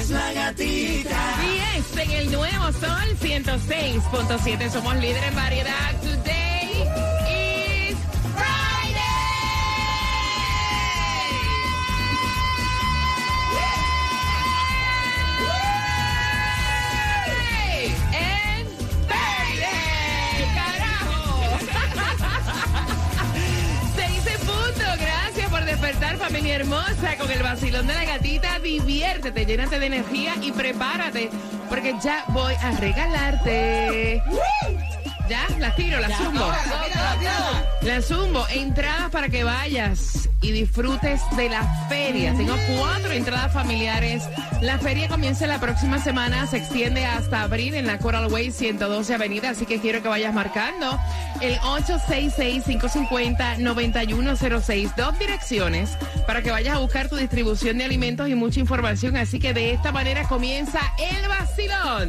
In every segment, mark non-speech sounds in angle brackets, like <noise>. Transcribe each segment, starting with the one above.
Es la gatita. 10 en el nuevo sol 106.7. Somos líderes en variedad. Today hermosa, con el vacilón de la gatita. Diviértete, llénate de energía y prepárate, porque ya voy a regalarte. Ya, las tiro, las zumbo. La zumbo, entradas para que vayas y disfrutes de la feria. Tengo cuatro entradas familiares. La feria comienza la próxima semana, se extiende hasta abril en la Coral Way 112 Avenida, así que quiero que vayas marcando el 866-550-9106. Dos direcciones para que vayas a buscar tu distribución de alimentos y mucha información. Así que de esta manera comienza el vacilón.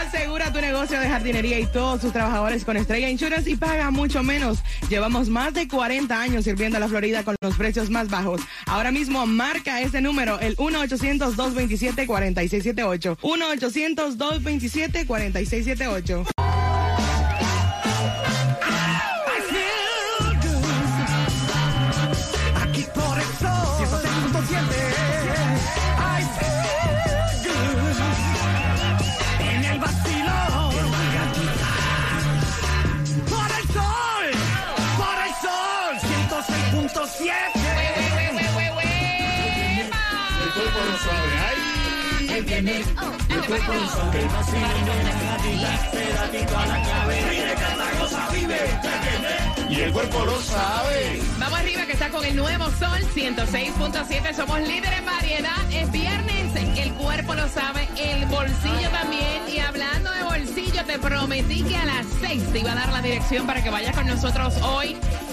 Asegura tu negocio de jardinería y todos sus trabajadores con Estrella Insurance y paga mucho menos. Llevamos más de 40 años sirviendo a la Florida con los precios más bajos. Ahora mismo marca este número, el 1-800-227-4678. 1-800-227-4678. Y el cuerpo lo sabe. Vamos arriba que está con el nuevo sol 106.7. Somos líderes en variedad. Es viernes, el cuerpo lo sabe, el bolsillo también. Y hablando de bolsillo, te prometí que a las 6 te iba a dar la dirección para que vayas con nosotros hoy a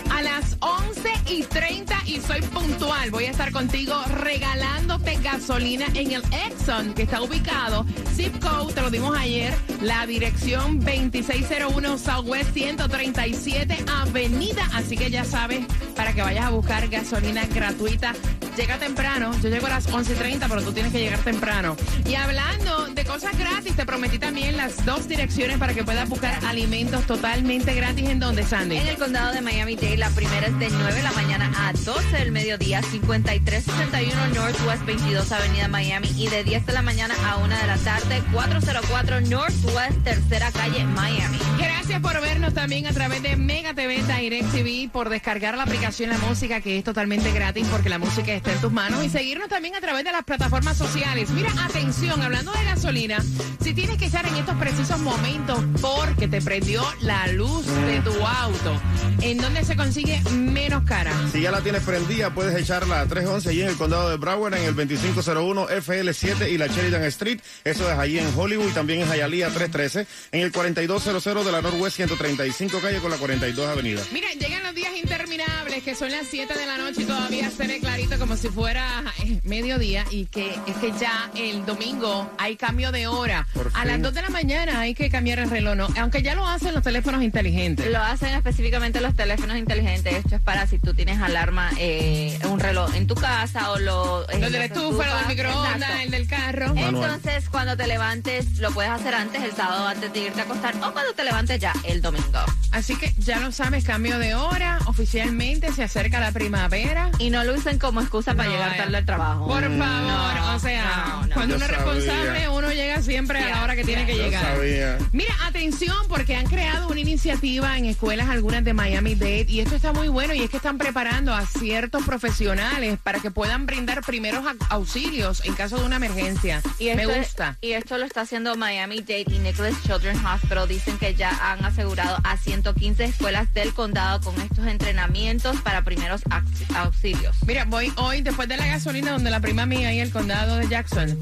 11 y 30 y soy puntual. Voy a estar contigo regalándote gasolina en el Exxon que está ubicado. Zip code, te lo dimos ayer, la dirección 2601 Southwest 137 Avenida. Así que ya sabes, para que vayas a buscar gasolina gratuita. Llega temprano, yo llego a las 11.30, pero tú tienes que llegar temprano. Y hablando de cosas gratis, te prometí también las dos direcciones para que puedas buscar alimentos totalmente gratis. ¿En dónde, Sandy? En el condado de Miami-Dade, la primera es de 9 de la mañana a 12 del mediodía, 5361 Northwest 22 Avenida Miami y de 10 de la mañana a 1 de la tarde, 404 Northwest Tercera Calle Miami. Gracias por vernos también a través de Mega TV Direct TV, por descargar la aplicación La Música, que es totalmente gratis porque la música está en tus manos, y seguirnos también a través de las plataformas sociales. Mira, atención, hablando de gasolina, si tienes que estar en estos precisos momentos porque te prendió la luz de tu auto, ¿en dónde se consigue menos cara? Si ya la tienes prendida, puedes echarla a 311 allí en el condado de Broward, en el 2501 FL7 y la Sheridan Street. Eso es allí en Hollywood y también en Hialeah 313, en el 4200 de la Northwest 135 calle con la 42 avenida. Mira, llegan los días interminables, que son las 7 de la noche y todavía se ve clarito como si fuera eh, mediodía y que es que ya el domingo hay cambio de hora. A las fin. 2 de la mañana hay que cambiar el reloj, ¿no? aunque ya lo hacen los teléfonos inteligentes. Lo hacen específicamente los teléfonos inteligentes. Esto es para si tú tienes alarma, eh, un reloj en tu casa o lo. eh, Lo del estufa, lo del microondas, el del carro. Manual. Entonces, cuando te levantes, lo puedes hacer antes, el sábado antes de irte a acostar, o cuando te levantes ya el domingo. Así que ya lo sabes, cambio de hora, oficialmente se acerca la primavera. Y no lo usen como excusa para No, llegar tarde al trabajo. Por favor, No, o sea, no, no. cuando uno es responsable, uno llega siempre a la hora que tiene que Yo llegar. sabía. Mira, atención, porque han creado una iniciativa en escuelas algunas de Miami-Dade y esto está muy bueno y es que están preparando a ciertos profesionales para que puedan brindar primeros au- auxilios en caso de una emergencia. Y Me esto, gusta. Y esto lo está haciendo Miami Dade y Nicholas Children's Hospital. Dicen que ya han asegurado a 115 escuelas del condado con estos entrenamientos para primeros aux- auxilios. Mira, voy hoy después de la gasolina donde la prima mía y el condado de Jackson.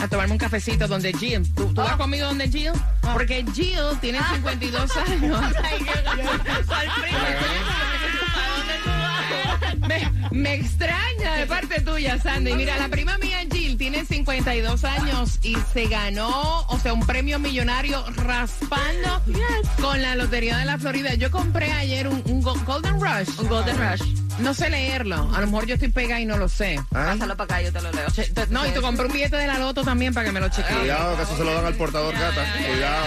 a tomarme un cafecito donde Jill. ¿Tú, tú vas conmigo donde Jill? Porque Jill tiene 52 <laughs> años. <laughs> Me, me extraña de parte tuya, Sandy. Mira, la prima mía Jill tiene 52 años y se ganó, o sea, un premio millonario raspando con la Lotería de la Florida. Yo compré ayer un, un Go- Golden Rush. Un Golden Rush. No sé leerlo. A lo mejor yo estoy pegada y no lo sé. Ah, Pásalo para acá, yo te lo leo. Che- te- No, y te compré un billete de la loto también para que me lo chequee. Cuidado, que eso se lo dan al portador gata. Cuidado.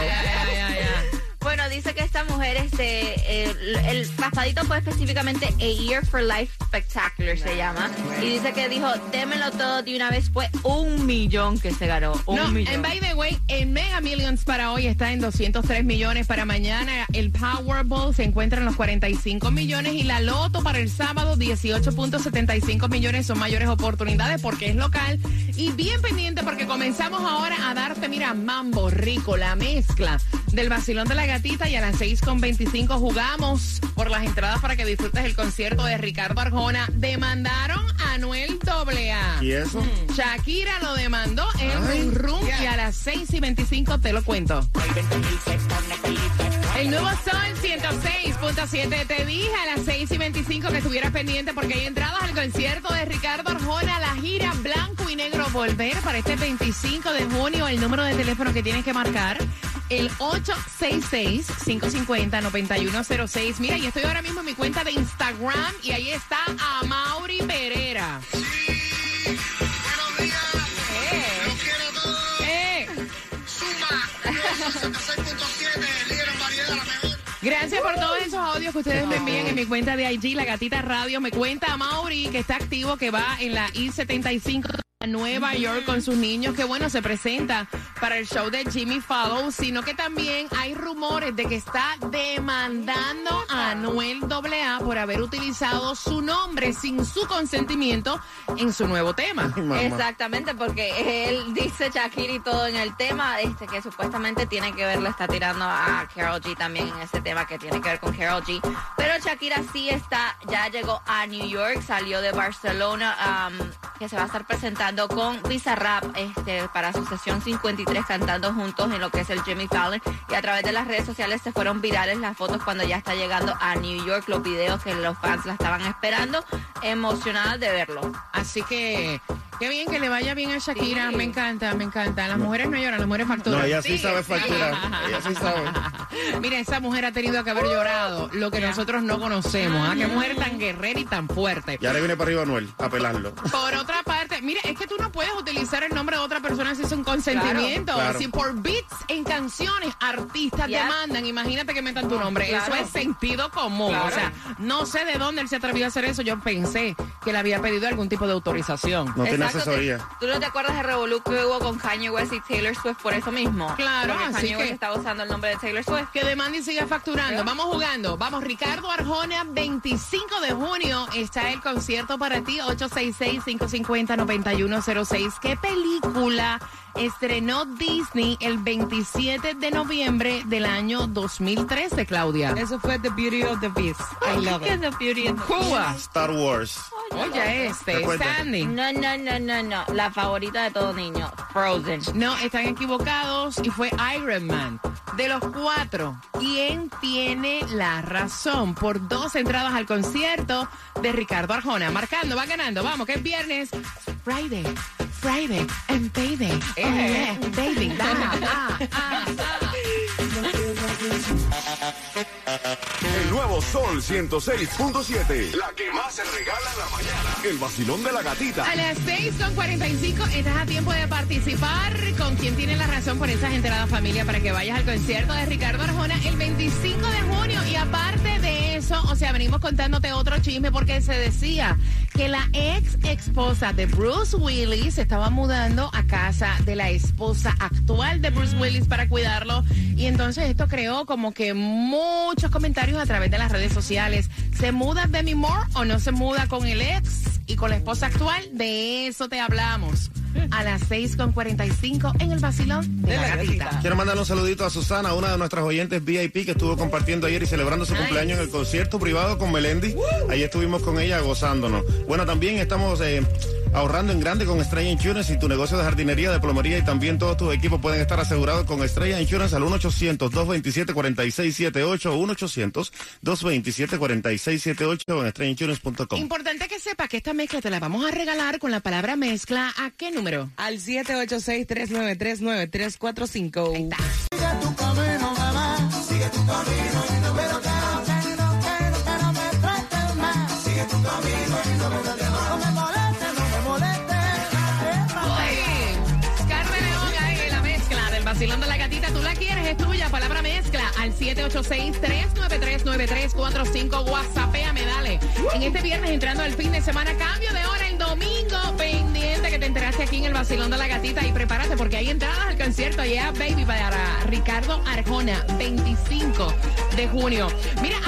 Bueno, dice que esta mujer, este, el, el raspadito fue específicamente A Year for Life Spectacular, se llama. Y dice que dijo, démelo todo de una vez. Fue un millón que se ganó. Un No, millón. en by the way, el Mega Millions para hoy está en 203 millones. Para mañana, el Powerball se encuentra en los 45 millones. Y la Loto para el sábado, 18.75 millones. Son mayores oportunidades porque es local. Y bien pendiente porque comenzamos ahora a darte, mira, mambo rico, la mezcla del vacilón de la gatita. Y a las 6.25 jugamos por las entradas para que disfrutes el concierto de Ricardo Arjona. Demandaron a Anuel AA. ¿Y eso? Shakira lo demandó en un room y a las 6 y 25 te lo cuento. El nuevo Sol 106.7. Te dije a las 6 y 25 que estuvieras pendiente porque hay entradas al concierto de Ricardo Arjona, la gira Blanco y Negro Volver para este 25 de junio. El número de teléfono que tienes que marcar. El 866-550-9106. Mira, y estoy ahora mismo en mi cuenta de Instagram y ahí está a Mauri Pereira. Buenos días, Eh, los quiero todos. eh. Suma, 66.7, líder en variedad, la mejor. Gracias por todos esos audios que ustedes me envían en mi cuenta de IG, La Gatita Radio. Me cuenta Mauri que está activo, que va en la I-75 a Nueva York con sus niños, que bueno, se presenta para el show de Jimmy Fallon, sino que también hay rumores de que está demandando a Anuel AA por haber utilizado su nombre sin su consentimiento en su nuevo tema. Mamá. Exactamente, porque él dice Shakira y todo en el tema, este que supuestamente tiene que ver, le está tirando a Carol G también en ese tema que tiene que ver con Carol G. Pero Shakira sí está, ya llegó a New York, salió de Barcelona, um, que se va a estar presentando con Bizarrap este, para su sesión 53 cantando juntos en lo que es el Jimmy Fallon. Y a través de las redes sociales se fueron virales las fotos cuando ya está llegando a New York, los videos que los fans la estaban esperando, emocionadas de verlo. Así que qué bien que le vaya bien a Shakira. Sí. Me encanta, me encanta. Las mujeres no lloran, las mujeres facturan. No, ella sí sabe facturar. Ella sí sabe. <laughs> Mira, esa mujer ha tenido que haber llorado lo que nosotros no conocemos. ¿ah? Qué mujer tan guerrera y tan fuerte. Y ahora viene para arriba Anuel a pelarlo. Por otra parte, mira, es que tú no puedes utilizar el nombre de otra persona si es un consentimiento. Claro. Si por beats en canciones artistas Ya. demandan, imagínate que metan tu nombre. Claro. Eso es sentido común. Claro. O sea, no sé de dónde él se atrevió a hacer eso. Yo pensé que le había pedido algún tipo de autorización. No tiene Exacto, asesoría. ¿Tú no te acuerdas del revolú que hubo con Kanye West y Taylor Swift por eso mismo? Claro, Porque así Kanye que- West estaba usando el nombre de Taylor Swift. Que demande y siga facturando. Vamos jugando. Vamos, Ricardo Arjona, 25 de junio está el concierto para ti, 866-550-9106. ¿Qué película estrenó Disney el 27 de noviembre del año 2013, Claudia? Eso fue The Beauty of the Beast. I love ¿Qué it. es the beauty of the Cuba. Star Wars. Oye, este. Sandy. No, no, no, no, no. La favorita de todo niño, Frozen. No, están equivocados y fue Iron Man. De los cuatro, ¿quién tiene la razón? Por dos entradas al concierto de Ricardo Arjona. Marcando, va ganando. Vamos, que es viernes. Friday, Friday, and baby. Oh, yeah, baby. Da, da, da, da. El nuevo Sol 106.7. La que más se regala en la mañana. El vacilón de la gatita. A las 6 con 45 estás a tiempo de participar con quien tiene la razón por esas entradas familia para que vayas al concierto de Ricardo Arjona el 25 de junio y aparte de eso, o sea, venimos contándote otro chisme porque se decía que la ex esposa de Bruce Willis se estaba mudando a casa de la esposa actual de Bruce Willis para cuidarlo y entonces esto creó como que muchos comentarios a través de las redes sociales. ¿Se muda Demi Moore o no se muda con el ex y con la esposa actual? De eso te hablamos. A las 6 con 45 en el vacilón de, la, gatita. Quiero mandarle un saludito a Susana, una de nuestras oyentes VIP que estuvo compartiendo ayer y celebrando su cumpleaños en el concierto privado con Melendi. Ahí estuvimos con ella gozándonos. Bueno, también estamos eh, ahorrando en grande con Estrella Insurance y tu negocio de jardinería, de plomería y también todos tus equipos pueden estar asegurados con Estrella Insurance al 1-800-227-4678, 1-800-227-4678 en estrellainsurance.com. Importante que sepa que esta mezcla te la vamos a regalar con la palabra mezcla. ¿A qué número? Al 786-393-9345. Sigue tu camino, mamá. Sigue tu camino, de la gatita. Tú la quieres, es tuya. Palabra mezcla al 786-393-9345. WhatsAppéame, dale. En este viernes entrando al fin de semana, cambio de hora el domingo. Pendiente que te enteraste aquí en el vacilón de la gatita. Y prepárate porque hay entradas al concierto. Yeah, baby, para Ricardo Arjona, 25 de junio. Mira,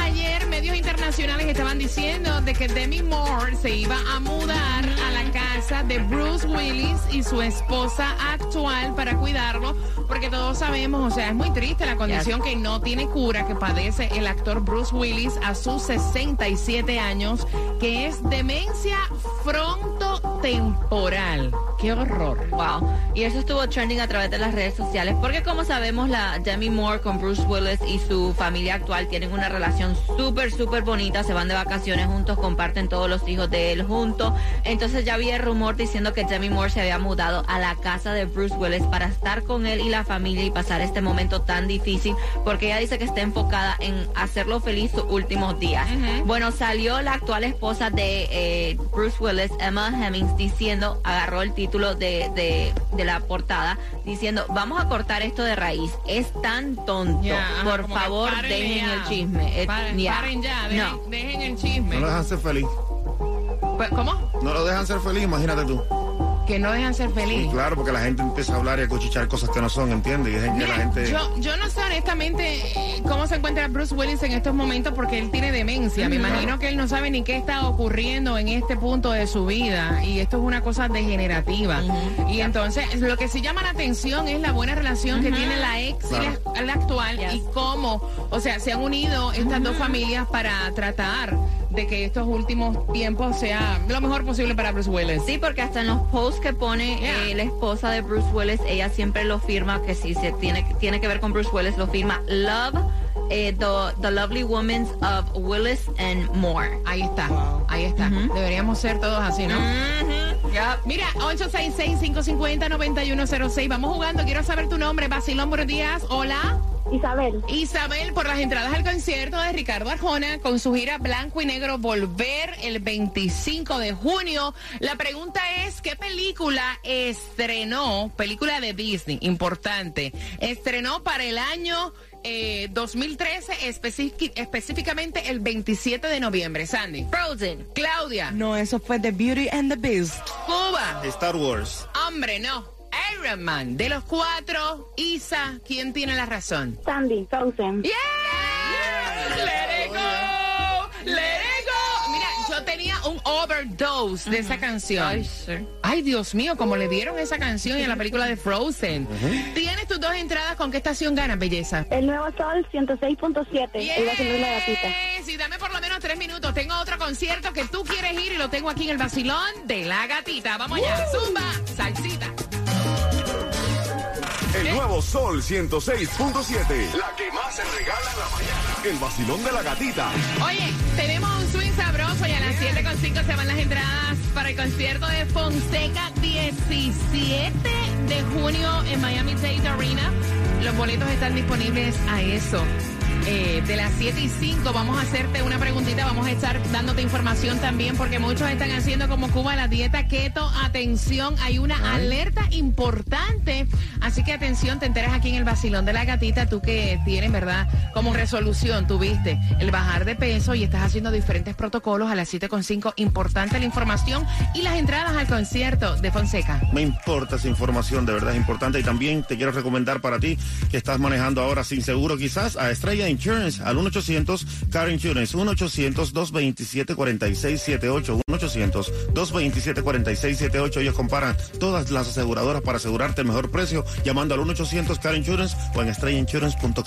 medios internacionales estaban diciendo de que Demi Moore se iba a mudar a la casa de Bruce Willis y su esposa actual para cuidarlo, porque todos sabemos, o sea, es muy triste la condición que no tiene cura que padece el actor Bruce Willis a sus 67 años, que es demencia frontotemporal. Qué horror. Wow. Y eso estuvo trending a través de las redes sociales. Porque como sabemos, la Demi Moore con Bruce Willis y su familia actual tienen una relación súper, súper bonita. Se van de vacaciones juntos, comparten todos los hijos de él juntos. Entonces ya había rumor diciendo que Demi Moore se había mudado a la casa de Bruce Willis para estar con él y la familia y pasar este momento tan difícil. Porque ella dice que está enfocada en hacerlo feliz sus últimos días. Bueno, salió la actual esposa de eh, Bruce Willis, Emma Hemmings, diciendo, agarró el título de, de, de la portada, diciendo, vamos a cortar esto de raíz. Es tan tonto. Por favor, dejen ya. el chisme. Eh, Paren, ya. paren ya, dejen, No. dejen el chisme. No lo dejan ser feliz. Pues, ¿Cómo? No lo dejan ser feliz, imagínate tú. Que no dejan ser feliz. Claro, porque la gente empieza a hablar y a cuchichar cosas que no son, ¿entiendes? Y dejen que la Mira, gente... yo, yo no sé honestamente eh, cómo se encuentra Bruce Willis en estos momentos porque él tiene demencia. Me imagino que él no sabe ni qué está ocurriendo en este punto de su vida y esto es una cosa degenerativa. Y entonces lo que sí llama la atención es la buena relación que tiene la ex y la, la actual Yes. y cómo, o sea, se han unido estas dos familias para tratar de que estos últimos tiempos sea lo mejor posible para Bruce Willis. Sí, porque hasta en los posts que pone Yeah. eh, la esposa de Bruce Willis, ella siempre lo firma, que si se tiene, tiene que ver con Bruce Willis, lo firma Love, eh, the, the Lovely Women of Willis and More. Ahí está, ahí está. Deberíamos ser todos así, ¿no? Mira, 866-550-9106. Vamos jugando. Quiero saber tu nombre. Basilón, buenos días. Hola. Isabel, Isabel, por las entradas al concierto de Ricardo Arjona con su gira Blanco y Negro Volver el 25 de junio. La pregunta es, ¿qué película estrenó? Película de Disney, importante. Estrenó para el año eh, 2013, específic- específicamente el 27 de noviembre. Sandy. Frozen. Claudia. No, eso fue The Beauty and the Beast. Cuba. Star Wars. Hombre, no. Iron Man. De los cuatro, Isa, ¿quién tiene la razón? Sandy, Frozen. ¡Yeah! ¡Let it go! ¡Let it go! Mira, yo tenía un overdose de esa canción. Ay, sí. Ay, Dios mío, como le dieron esa canción en la película de Frozen. Tienes tus dos entradas. ¿Con qué estación ganas, belleza? El Nuevo Sol 106.7. El vacilón de la gatita. Sí, dame por lo menos tres minutos. Tengo otro concierto que tú quieres ir y lo tengo aquí en el vacilón de la gatita. Vamos allá. Zumba, salsita. El nuevo Sol 106.7. La que más se regala en la mañana. El vacilón de la gatita. Oye, tenemos un swing sabroso y a las 7.5 se van las entradas para el concierto de Fonseca 17 de junio en Miami Dade Arena. Los boletos están disponibles a eso. Eh, de las 7 y 5 vamos a hacerte una preguntita, vamos a estar dándote información también porque muchos están haciendo como Cuba la dieta keto. Atención, hay una alerta importante, así que atención, te enteras aquí en el vacilón de la gatita, tú que tienes, ¿verdad? Como resolución, tuviste el bajar de peso y estás haciendo diferentes protocolos a las 7.5. Importante la información y las entradas al concierto de Fonseca. Me importa esa información, de verdad es importante. Y también te quiero recomendar para ti que estás manejando ahora sin seguro quizás a Estrella Insurance al 1-800 Car Insurance, 1-800-227-4678, 1-800-227-4678. Ellos comparan todas las aseguradoras para asegurarte el mejor precio llamando al 1-800 Car Insurance o en estrellainsurance.com.